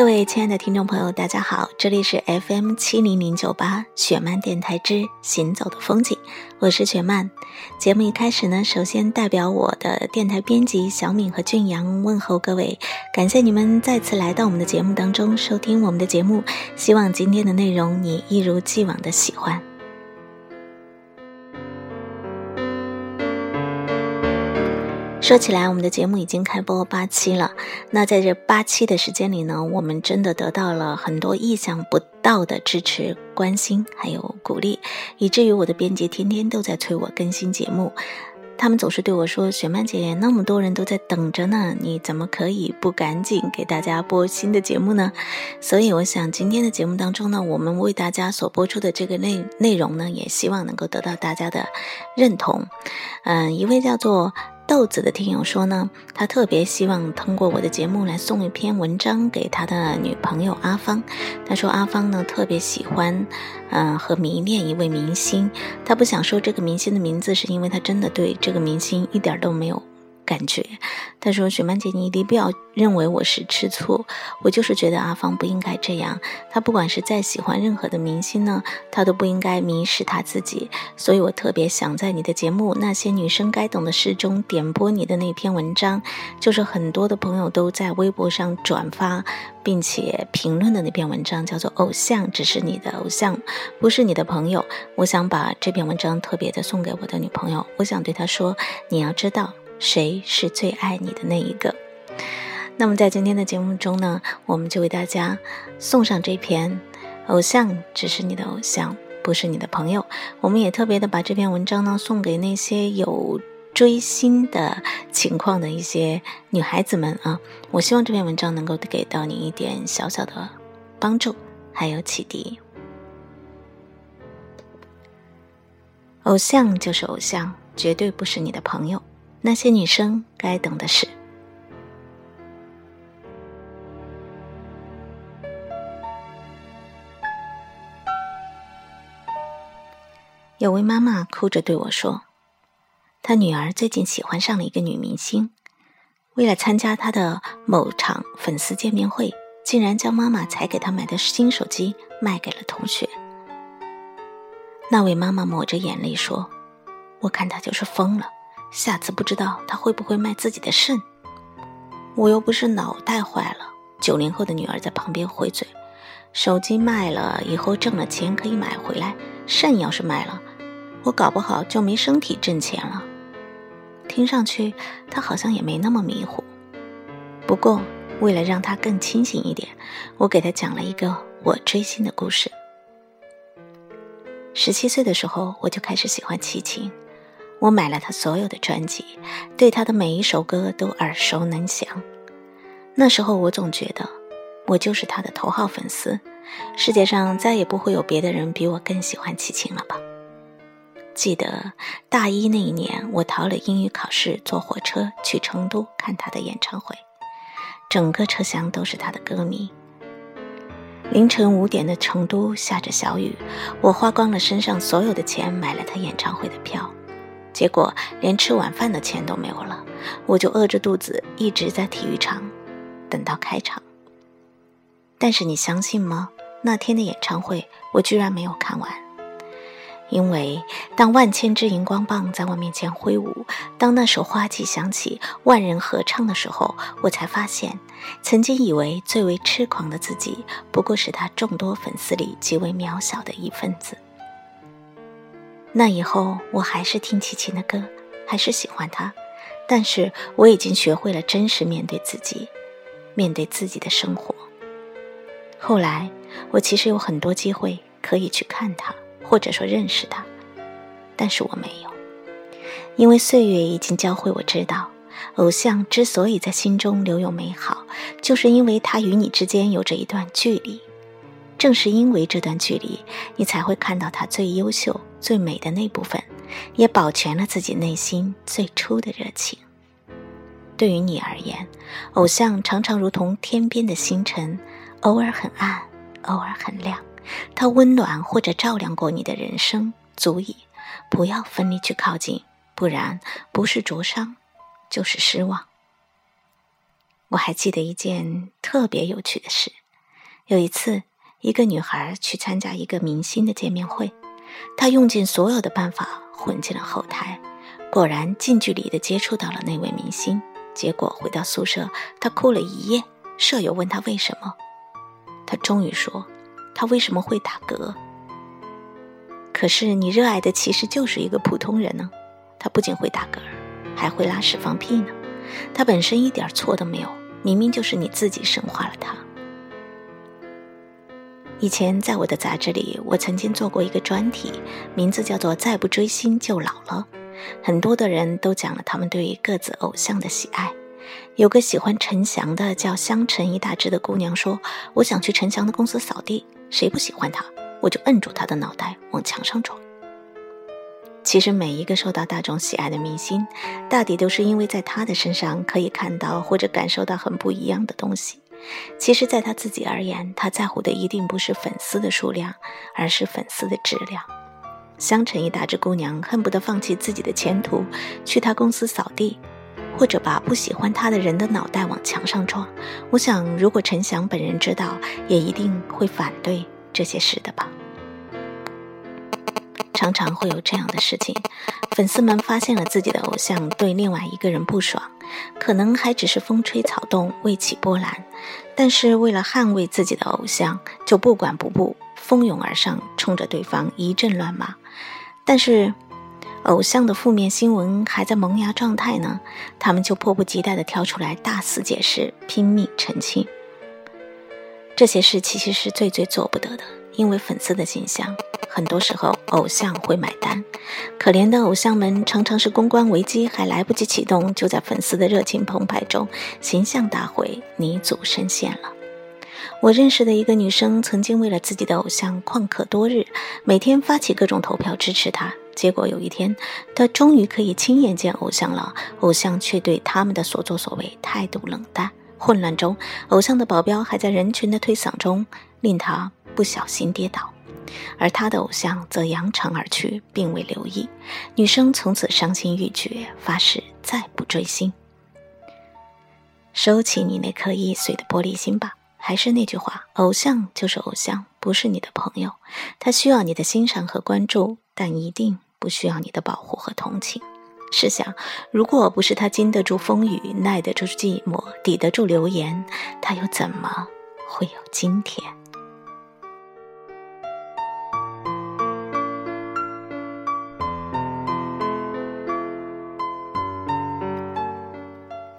各位亲爱的听众朋友，大家好，这里是 FM 七零零九八雪漫电台之行走的风景，我是雪漫。节目一开始呢，首先代表我的电台编辑小敏和俊阳问候各位，感谢你们再次来到我们的节目当中收听我们的节目，希望今天的内容你一如既往的喜欢。说起来，我们的节目已经开播八期了。那在这八期的时间里呢，我们真的得到了很多意想不到的支持、关心还有鼓励，以至于我的编辑天天都在催我更新节目。他们总是对我说：“雪曼姐，那么多人都在等着呢，你怎么可以不赶紧给大家播新的节目呢？”所以，我想今天的节目当中呢，我们为大家所播出的这个内内容呢，也希望能够得到大家的认同。嗯，一位叫做。豆子的听友说呢，他特别希望通过我的节目来送一篇文章给他的女朋友阿芳。他说阿芳呢特别喜欢，嗯和迷恋一位明星。他不想说这个明星的名字，是因为他真的对这个明星一点都没有。感觉，他说：“雪曼姐，你一定不要认为我是吃醋，我就是觉得阿芳不应该这样。他不管是再喜欢任何的明星呢，他都不应该迷失他自己。所以我特别想在你的节目《那些女生该懂的事》中点播你的那篇文章，就是很多的朋友都在微博上转发并且评论的那篇文章，叫做《偶像只是你的偶像，不是你的朋友》。我想把这篇文章特别的送给我的女朋友，我想对她说：你要知道。”谁是最爱你的那一个？那么在今天的节目中呢，我们就为大家送上这篇《偶像只是你的偶像，不是你的朋友》。我们也特别的把这篇文章呢送给那些有追星的情况的一些女孩子们啊！我希望这篇文章能够给到你一点小小的帮助，还有启迪。偶像就是偶像，绝对不是你的朋友。那些女生该懂的事。有位妈妈哭着对我说：“她女儿最近喜欢上了一个女明星，为了参加她的某场粉丝见面会，竟然将妈妈才给她买的新手机卖给了同学。”那位妈妈抹着眼泪说：“我看她就是疯了。”下次不知道他会不会卖自己的肾，我又不是脑袋坏了。九零后的女儿在旁边回嘴：“手机卖了以后挣了钱可以买回来，肾要是卖了，我搞不好就没身体挣钱了。”听上去他好像也没那么迷糊。不过为了让他更清醒一点，我给他讲了一个我追星的故事。十七岁的时候，我就开始喜欢齐秦。我买了他所有的专辑，对他的每一首歌都耳熟能详。那时候我总觉得，我就是他的头号粉丝，世界上再也不会有别的人比我更喜欢齐秦了吧？记得大一那一年，我逃了英语考试，坐火车去成都看他的演唱会，整个车厢都是他的歌迷。凌晨五点的成都下着小雨，我花光了身上所有的钱买了他演唱会的票。结果连吃晚饭的钱都没有了，我就饿着肚子一直在体育场等到开场。但是你相信吗？那天的演唱会我居然没有看完，因为当万千支荧光棒在我面前挥舞，当那首花季响起，万人合唱的时候，我才发现，曾经以为最为痴狂的自己，不过是他众多粉丝里极为渺小的一份子。那以后，我还是听齐秦的歌，还是喜欢他，但是我已经学会了真实面对自己，面对自己的生活。后来，我其实有很多机会可以去看他，或者说认识他，但是我没有，因为岁月已经教会我知道，偶像之所以在心中留有美好，就是因为他与你之间有着一段距离。正是因为这段距离，你才会看到他最优秀、最美的那部分，也保全了自己内心最初的热情。对于你而言，偶像常常如同天边的星辰，偶尔很暗，偶尔很亮。它温暖或者照亮过你的人生，足矣。不要奋力去靠近，不然不是灼伤，就是失望。我还记得一件特别有趣的事。有一次，一个女孩去参加一个明星的见面会，他用尽所有的办法混进了后台，果然近距离的接触到了那位明星。结果回到宿舍，他哭了一夜。舍友问他为什么，他终于说：“他为什么会打嗝？”可是你热爱的其实就是一个普通人呢。他不仅会打嗝，还会拉屎放屁呢。他本身一点错都没有，明明就是你自己神化了他。以前在我的杂志里，我曾经做过一个专题，名字叫做“再不追星就老了”。很多的人都讲了他们对于各自偶像的喜爱。有个喜欢陈翔的叫香橙一大只的姑娘说：“我想去陈翔的公司扫地，谁不喜欢他，我就摁住他的脑袋往墙上撞。”其实每一个受到大众喜爱的明星，大抵都是因为在他的身上可以看到或者感受到很不一样的东西。其实，在他自己而言，他在乎的一定不是粉丝的数量，而是粉丝的质量。香橙一大只姑娘恨不得放弃自己的前途，去他公司扫地，或者把不喜欢他的人的脑袋往墙上撞。我想，如果陈翔本人知道，也一定会反对这些事的吧。常常会有这样的事情，粉丝们发现了自己的偶像对另外一个人不爽，可能还只是风吹草动未起波澜，但是为了捍卫自己的偶像，就不管不顾，蜂拥而上，冲着对方一阵乱骂。但是，偶像的负面新闻还在萌芽状态呢，他们就迫不及待地跳出来大肆解释，拼命澄清。这些事其实是最最做不得的，因为粉丝的形象。很多时候，偶像会买单。可怜的偶像们常常是公关危机还来不及启动，就在粉丝的热情澎湃中，形象大毁，泥足深陷了。我认识的一个女生，曾经为了自己的偶像旷课多日，每天发起各种投票支持他。结果有一天，她终于可以亲眼见偶像了，偶像却对他们的所作所为态度冷淡。混乱中，偶像的保镖还在人群的推搡中，令他不小心跌倒。而他的偶像则扬长而去，并未留意。女生从此伤心欲绝，发誓再不追星。收起你那颗易碎的玻璃心吧。还是那句话，偶像就是偶像，不是你的朋友。他需要你的欣赏和关注，但一定不需要你的保护和同情。试想，如果不是他经得住风雨，耐得住寂寞，抵得住流言，他又怎么会有今天？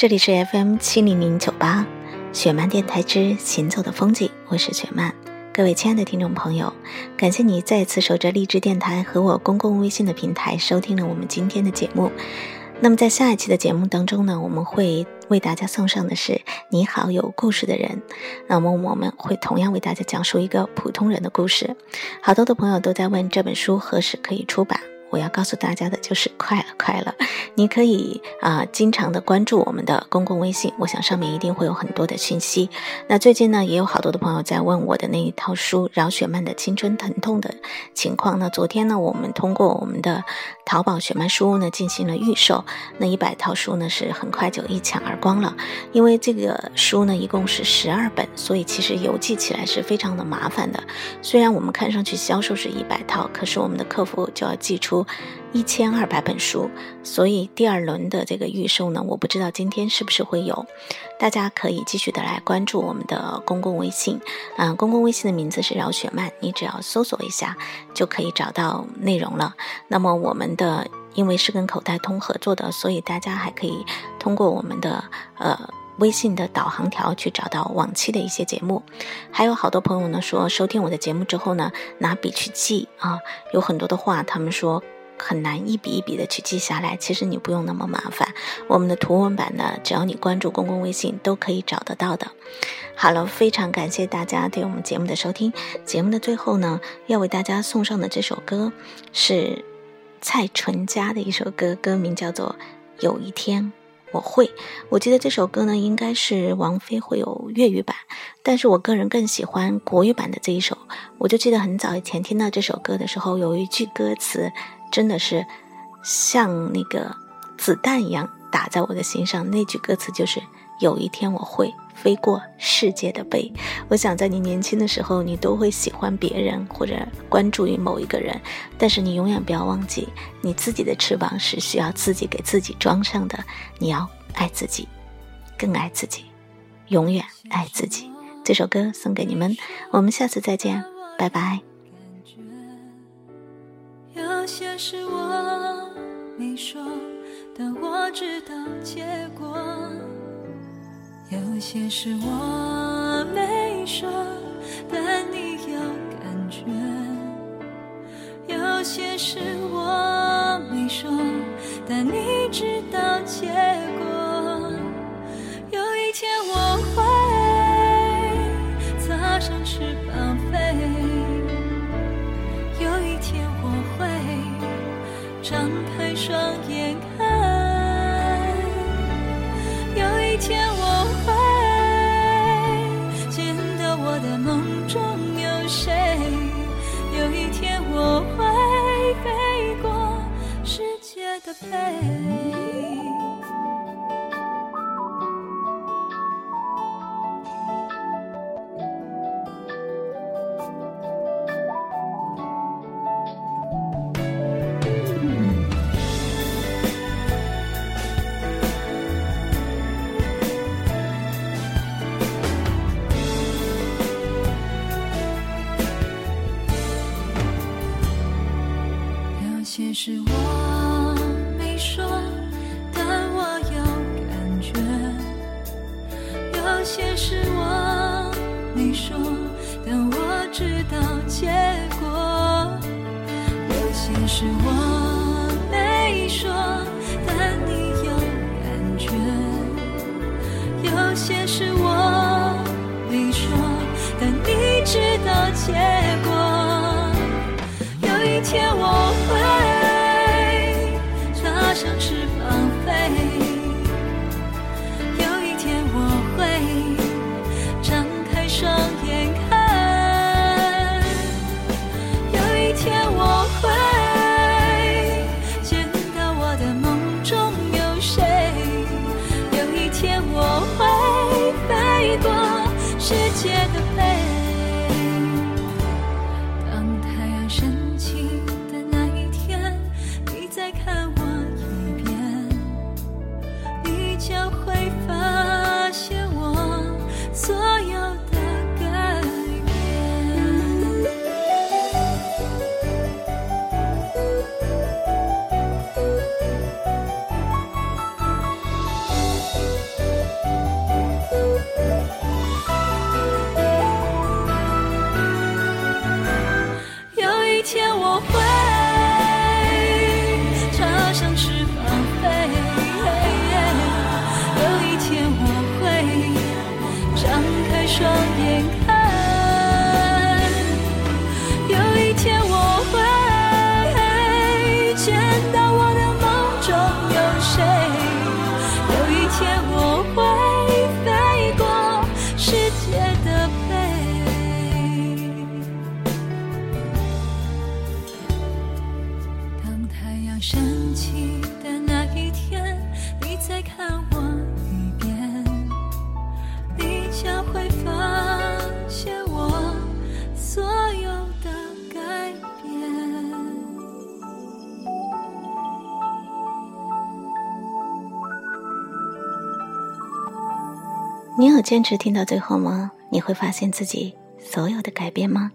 这里是 FM 七零零九八雪漫电台之行走的风景，我是雪漫。各位亲爱的听众朋友，感谢你再次守着励志电台和我公共微信的平台收听了我们今天的节目。那么在下一期的节目当中呢，我们会为大家送上的是《你好有故事的人》。那么我们会同样为大家讲述一个普通人的故事。好多的朋友都在问这本书何时可以出版。我要告诉大家的就是快了，快了！你可以啊，经常的关注我们的公共微信，我想上面一定会有很多的讯息。那最近呢，也有好多的朋友在问我的那一套书《饶雪漫的青春疼痛》的情况。那昨天呢，我们通过我们的淘宝雪漫书屋呢进行了预售，那一百套书呢是很快就一抢而光了。因为这个书呢一共是十二本，所以其实邮寄起来是非常的麻烦的。虽然我们看上去销售是一百套，可是我们的客服就要寄出。一千二百本书，所以第二轮的这个预售呢，我不知道今天是不是会有，大家可以继续的来关注我们的公共微信，啊，公共微信的名字是饶雪漫，你只要搜索一下就可以找到内容了。那么我们的因为是跟口袋通合作的，所以大家还可以通过我们的呃。微信的导航条去找到往期的一些节目，还有好多朋友呢说收听我的节目之后呢，拿笔去记啊，有很多的话他们说很难一笔一笔的去记下来。其实你不用那么麻烦，我们的图文版呢，只要你关注公共微信都可以找得到的。好了，非常感谢大家对我们节目的收听。节目的最后呢，要为大家送上的这首歌是蔡淳佳的一首歌，歌名叫做《有一天》。我会，我记得这首歌呢，应该是王菲会有粤语版，但是我个人更喜欢国语版的这一首。我就记得很早以前听到这首歌的时候，有一句歌词真的是像那个子弹一样打在我的心上，那句歌词就是有一天我会飞过世界的背。我想在你年轻的时候，你都会喜欢别人或者关注于某一个人，但是你永远不要忘记，你自己的翅膀是需要自己给自己装上的。你要爱自己，更爱自己，永远爱自己。这首歌送给你们，我们下次再见，拜拜。有些事我没说，但我知道结果。有些事我没说，但你有感觉。有些事我没说，但你知道结果。有些事我些是我你说，但我知道结果；有些是我我会飞过世界的背。你有坚持听到最后吗？你会发现自己所有的改变吗？